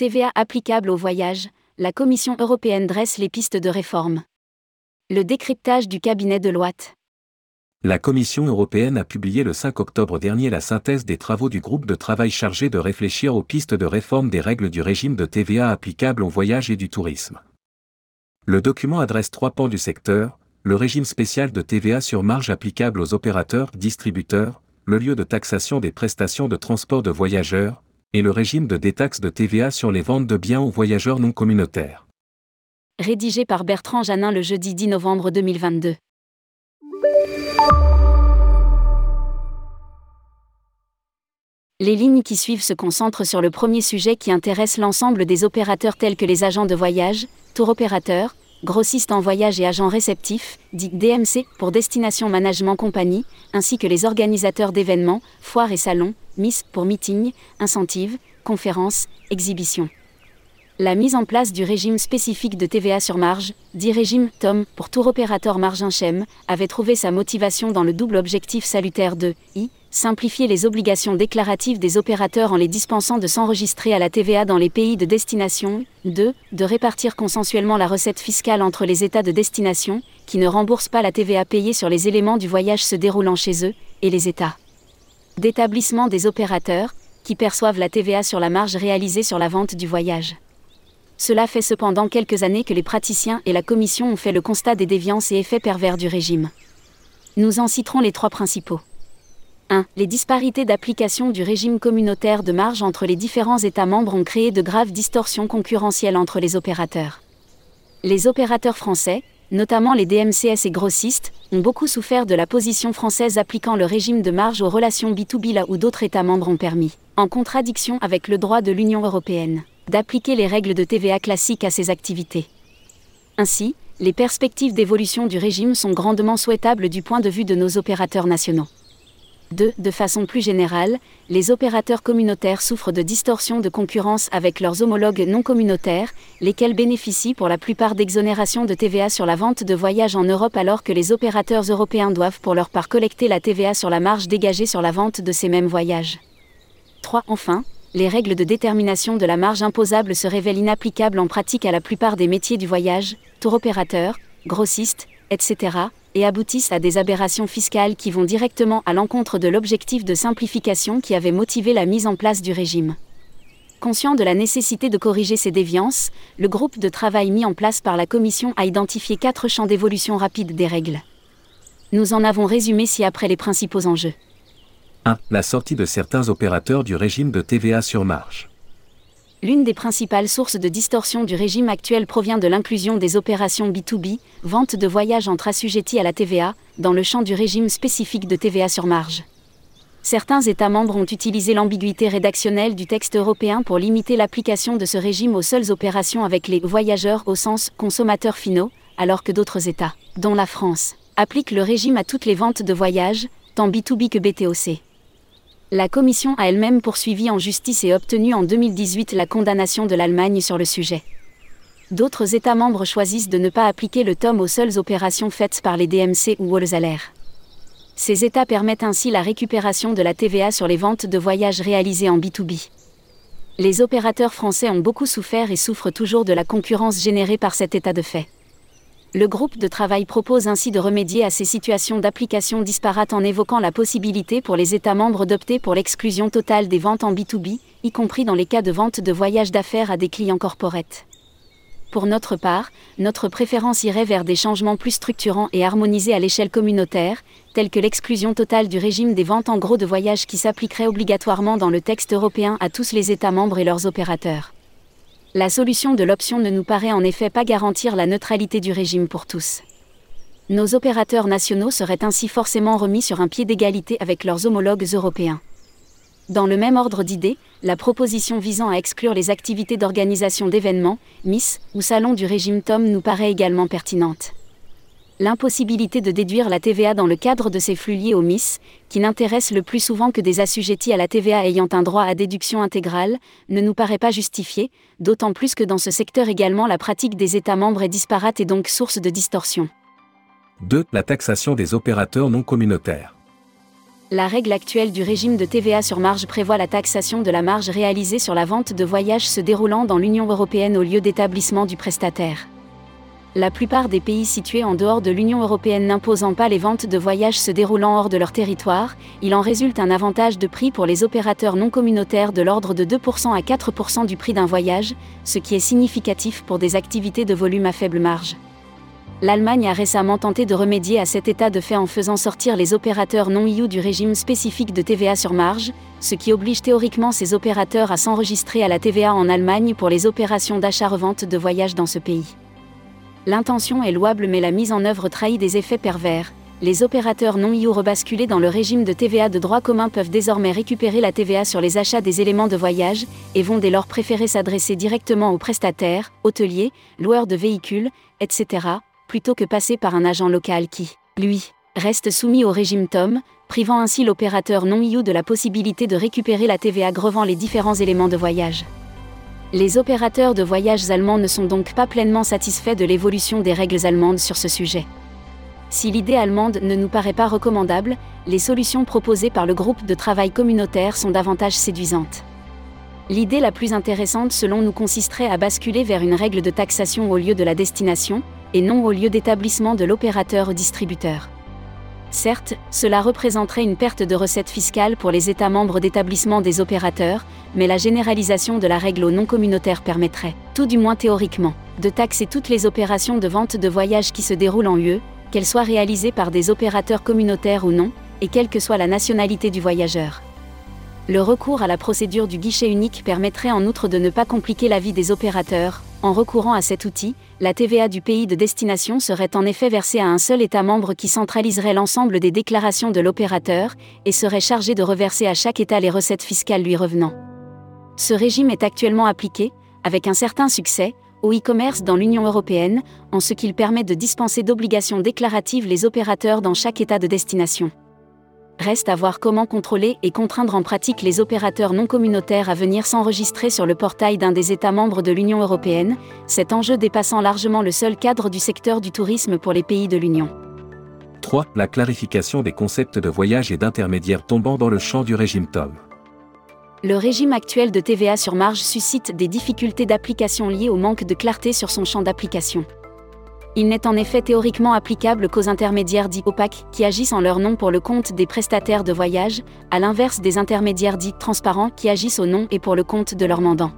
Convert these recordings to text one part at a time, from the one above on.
TVA applicable au voyage, la Commission européenne dresse les pistes de réforme. Le décryptage du cabinet de Loite. La Commission européenne a publié le 5 octobre dernier la synthèse des travaux du groupe de travail chargé de réfléchir aux pistes de réforme des règles du régime de TVA applicable au voyage et du tourisme. Le document adresse trois pans du secteur, le régime spécial de TVA sur marge applicable aux opérateurs distributeurs, le lieu de taxation des prestations de transport de voyageurs, et le régime de détaxe de TVA sur les ventes de biens aux voyageurs non communautaires. Rédigé par Bertrand Janin le jeudi 10 novembre 2022. Les lignes qui suivent se concentrent sur le premier sujet qui intéresse l'ensemble des opérateurs tels que les agents de voyage, tour opérateurs, grossistes en voyage et agents réceptifs, dit DMC, pour Destination Management Compagnie, ainsi que les organisateurs d'événements, foires et salons, Pour meeting, incentives, conférences, exhibitions. La mise en place du régime spécifique de TVA sur marge, dit régime TOM pour tour opérateur marge inchem, avait trouvé sa motivation dans le double objectif salutaire de I simplifier les obligations déclaratives des opérateurs en les dispensant de s'enregistrer à la TVA dans les pays de destination, 2. de répartir consensuellement la recette fiscale entre les États de destination, qui ne remboursent pas la TVA payée sur les éléments du voyage se déroulant chez eux, et les États d'établissement des opérateurs, qui perçoivent la TVA sur la marge réalisée sur la vente du voyage. Cela fait cependant quelques années que les praticiens et la Commission ont fait le constat des déviances et effets pervers du régime. Nous en citerons les trois principaux. 1. Les disparités d'application du régime communautaire de marge entre les différents États membres ont créé de graves distorsions concurrentielles entre les opérateurs. Les opérateurs français, notamment les DMCS et grossistes, ont beaucoup souffert de la position française appliquant le régime de marge aux relations B2B là où d'autres États membres ont permis, en contradiction avec le droit de l'Union européenne, d'appliquer les règles de TVA classiques à ces activités. Ainsi, les perspectives d'évolution du régime sont grandement souhaitables du point de vue de nos opérateurs nationaux. 2. De façon plus générale, les opérateurs communautaires souffrent de distorsions de concurrence avec leurs homologues non communautaires, lesquels bénéficient pour la plupart d'exonérations de TVA sur la vente de voyages en Europe alors que les opérateurs européens doivent pour leur part collecter la TVA sur la marge dégagée sur la vente de ces mêmes voyages. 3. Enfin, les règles de détermination de la marge imposable se révèlent inapplicables en pratique à la plupart des métiers du voyage, tour opérateurs, grossistes, etc., et aboutissent à des aberrations fiscales qui vont directement à l'encontre de l'objectif de simplification qui avait motivé la mise en place du régime. Conscient de la nécessité de corriger ces déviances, le groupe de travail mis en place par la Commission a identifié quatre champs d'évolution rapide des règles. Nous en avons résumé ci-après les principaux enjeux. 1. La sortie de certains opérateurs du régime de TVA sur marge. L'une des principales sources de distorsion du régime actuel provient de l'inclusion des opérations B2B, vente de voyages entre assujettis à la TVA, dans le champ du régime spécifique de TVA sur marge. Certains États membres ont utilisé l'ambiguïté rédactionnelle du texte européen pour limiter l'application de ce régime aux seules opérations avec les voyageurs au sens consommateurs finaux, alors que d'autres États, dont la France, appliquent le régime à toutes les ventes de voyages, tant B2B que BTOC. La Commission a elle-même poursuivi en justice et obtenu en 2018 la condamnation de l'Allemagne sur le sujet. D'autres États membres choisissent de ne pas appliquer le tome aux seules opérations faites par les DMC ou Wolzaler. Ces États permettent ainsi la récupération de la TVA sur les ventes de voyages réalisés en B2B. Les opérateurs français ont beaucoup souffert et souffrent toujours de la concurrence générée par cet état de fait. Le groupe de travail propose ainsi de remédier à ces situations d'application disparates en évoquant la possibilité pour les États membres d'opter pour l'exclusion totale des ventes en B2B, y compris dans les cas de vente de voyages d'affaires à des clients corporates. Pour notre part, notre préférence irait vers des changements plus structurants et harmonisés à l'échelle communautaire, tels que l'exclusion totale du régime des ventes en gros de voyages qui s'appliquerait obligatoirement dans le texte européen à tous les États membres et leurs opérateurs. La solution de l'option ne nous paraît en effet pas garantir la neutralité du régime pour tous. Nos opérateurs nationaux seraient ainsi forcément remis sur un pied d'égalité avec leurs homologues européens. Dans le même ordre d'idées, la proposition visant à exclure les activités d'organisation d'événements, MIS, ou salons du régime TOM nous paraît également pertinente l'impossibilité de déduire la TVA dans le cadre de ces flux liés au MIS, qui n'intéressent le plus souvent que des assujettis à la TVA ayant un droit à déduction intégrale, ne nous paraît pas justifiée, d'autant plus que dans ce secteur également la pratique des États membres est disparate et donc source de distorsion. 2. La taxation des opérateurs non communautaires. La règle actuelle du régime de TVA sur marge prévoit la taxation de la marge réalisée sur la vente de voyages se déroulant dans l'Union européenne au lieu d'établissement du prestataire. La plupart des pays situés en dehors de l'Union européenne n'imposant pas les ventes de voyages se déroulant hors de leur territoire, il en résulte un avantage de prix pour les opérateurs non communautaires de l'ordre de 2% à 4% du prix d'un voyage, ce qui est significatif pour des activités de volume à faible marge. L'Allemagne a récemment tenté de remédier à cet état de fait en faisant sortir les opérateurs non EU du régime spécifique de TVA sur marge, ce qui oblige théoriquement ces opérateurs à s'enregistrer à la TVA en Allemagne pour les opérations d'achat-revente de voyages dans ce pays. L'intention est louable mais la mise en œuvre trahit des effets pervers. Les opérateurs non EU rebasculés dans le régime de TVA de droit commun peuvent désormais récupérer la TVA sur les achats des éléments de voyage, et vont dès lors préférer s'adresser directement aux prestataires, hôteliers, loueurs de véhicules, etc., plutôt que passer par un agent local qui, lui, reste soumis au régime TOM, privant ainsi l'opérateur non EU de la possibilité de récupérer la TVA grevant les différents éléments de voyage. Les opérateurs de voyages allemands ne sont donc pas pleinement satisfaits de l'évolution des règles allemandes sur ce sujet. Si l'idée allemande ne nous paraît pas recommandable, les solutions proposées par le groupe de travail communautaire sont davantage séduisantes. L'idée la plus intéressante selon nous consisterait à basculer vers une règle de taxation au lieu de la destination, et non au lieu d'établissement de l'opérateur ou distributeur. Certes, cela représenterait une perte de recettes fiscales pour les États membres d'établissement des opérateurs, mais la généralisation de la règle aux non-communautaires permettrait, tout du moins théoriquement, de taxer toutes les opérations de vente de voyages qui se déroulent en UE, qu'elles soient réalisées par des opérateurs communautaires ou non, et quelle que soit la nationalité du voyageur. Le recours à la procédure du guichet unique permettrait en outre de ne pas compliquer la vie des opérateurs. En recourant à cet outil, la TVA du pays de destination serait en effet versée à un seul État membre qui centraliserait l'ensemble des déclarations de l'opérateur, et serait chargé de reverser à chaque État les recettes fiscales lui revenant. Ce régime est actuellement appliqué, avec un certain succès, au e-commerce dans l'Union européenne, en ce qu'il permet de dispenser d'obligations déclaratives les opérateurs dans chaque État de destination. Reste à voir comment contrôler et contraindre en pratique les opérateurs non communautaires à venir s'enregistrer sur le portail d'un des États membres de l'Union européenne, cet enjeu dépassant largement le seul cadre du secteur du tourisme pour les pays de l'Union. 3. La clarification des concepts de voyage et d'intermédiaires tombant dans le champ du régime TOM. Le régime actuel de TVA sur marge suscite des difficultés d'application liées au manque de clarté sur son champ d'application. Il n'est en effet théoriquement applicable qu'aux intermédiaires dits opaques qui agissent en leur nom pour le compte des prestataires de voyage, à l'inverse des intermédiaires dits transparents qui agissent au nom et pour le compte de leurs mandants.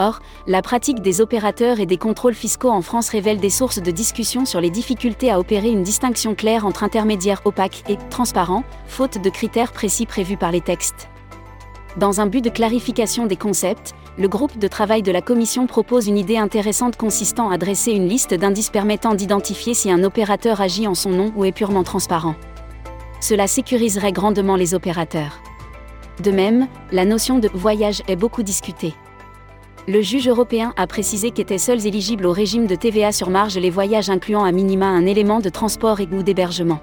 Or, la pratique des opérateurs et des contrôles fiscaux en France révèle des sources de discussion sur les difficultés à opérer une distinction claire entre intermédiaires opaques et transparents, faute de critères précis prévus par les textes. Dans un but de clarification des concepts, le groupe de travail de la Commission propose une idée intéressante consistant à dresser une liste d'indices permettant d'identifier si un opérateur agit en son nom ou est purement transparent. Cela sécuriserait grandement les opérateurs. De même, la notion de voyage est beaucoup discutée. Le juge européen a précisé qu'étaient seuls éligibles au régime de TVA sur marge les voyages incluant à minima un élément de transport et ou d'hébergement.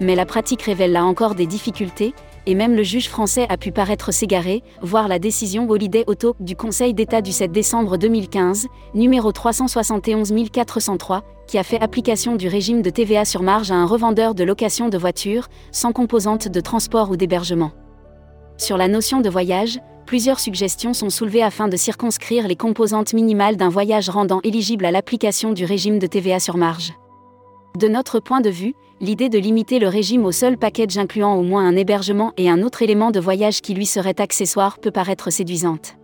Mais la pratique révèle là encore des difficultés, et même le juge français a pu paraître s'égarer, voir la décision Holiday Auto du Conseil d'État du 7 décembre 2015, numéro 371403, qui a fait application du régime de TVA sur marge à un revendeur de location de voitures, sans composante de transport ou d'hébergement. Sur la notion de voyage, plusieurs suggestions sont soulevées afin de circonscrire les composantes minimales d'un voyage rendant éligible à l'application du régime de TVA sur marge. De notre point de vue, l'idée de limiter le régime au seul package incluant au moins un hébergement et un autre élément de voyage qui lui serait accessoire peut paraître séduisante.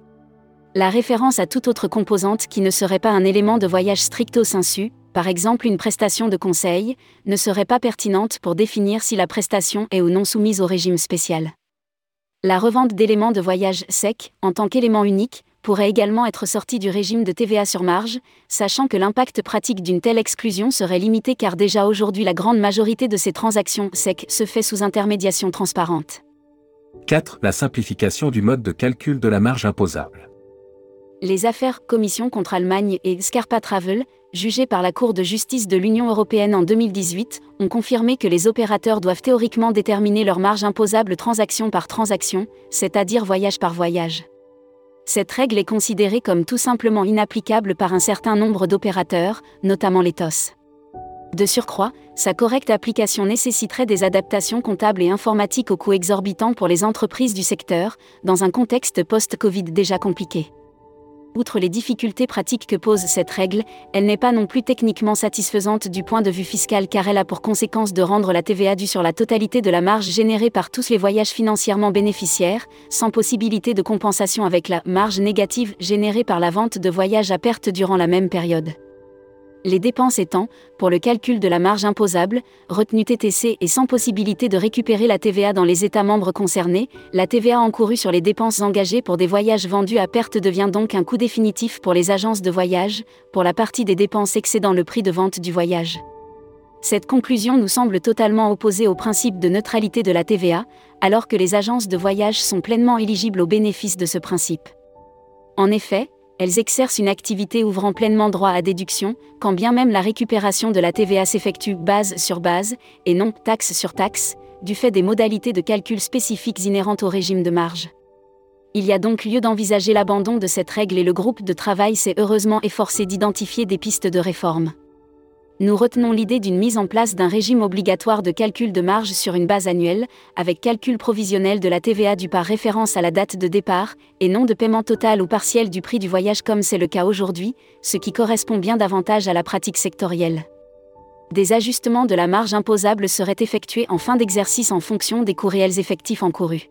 La référence à toute autre composante qui ne serait pas un élément de voyage stricto sensu, par exemple une prestation de conseil, ne serait pas pertinente pour définir si la prestation est ou non soumise au régime spécial. La revente d'éléments de voyage secs, en tant qu'élément unique, pourrait également être sorti du régime de TVA sur marge, sachant que l'impact pratique d'une telle exclusion serait limité car déjà aujourd'hui la grande majorité de ces transactions SEC se fait sous intermédiation transparente. 4. La simplification du mode de calcul de la marge imposable. Les affaires Commission contre Allemagne et Scarpa Travel, jugées par la Cour de justice de l'Union européenne en 2018, ont confirmé que les opérateurs doivent théoriquement déterminer leur marge imposable transaction par transaction, c'est-à-dire voyage par voyage cette règle est considérée comme tout simplement inapplicable par un certain nombre d'opérateurs, notamment les TOS. De surcroît, Sa correcte application nécessiterait des adaptations comptables et informatiques aux coûts exorbitants pour les entreprises du secteur, dans un contexte post-Covid déjà compliqué. Outre les difficultés pratiques que pose cette règle, elle n'est pas non plus techniquement satisfaisante du point de vue fiscal car elle a pour conséquence de rendre la TVA due sur la totalité de la marge générée par tous les voyages financièrement bénéficiaires, sans possibilité de compensation avec la marge négative générée par la vente de voyages à perte durant la même période les dépenses étant, pour le calcul de la marge imposable, retenue TTC et sans possibilité de récupérer la TVA dans les États membres concernés, la TVA encourue sur les dépenses engagées pour des voyages vendus à perte devient donc un coût définitif pour les agences de voyage, pour la partie des dépenses excédant le prix de vente du voyage. Cette conclusion nous semble totalement opposée au principe de neutralité de la TVA, alors que les agences de voyage sont pleinement éligibles aux bénéfices de ce principe. En effet, elles exercent une activité ouvrant pleinement droit à déduction, quand bien même la récupération de la TVA s'effectue base sur base, et non taxe sur taxe, du fait des modalités de calcul spécifiques inhérentes au régime de marge. Il y a donc lieu d'envisager l'abandon de cette règle et le groupe de travail s'est heureusement efforcé d'identifier des pistes de réforme nous retenons l'idée d'une mise en place d'un régime obligatoire de calcul de marge sur une base annuelle, avec calcul provisionnel de la TVA due par référence à la date de départ, et non de paiement total ou partiel du prix du voyage comme c'est le cas aujourd'hui, ce qui correspond bien davantage à la pratique sectorielle. Des ajustements de la marge imposable seraient effectués en fin d'exercice en fonction des coûts réels effectifs encourus.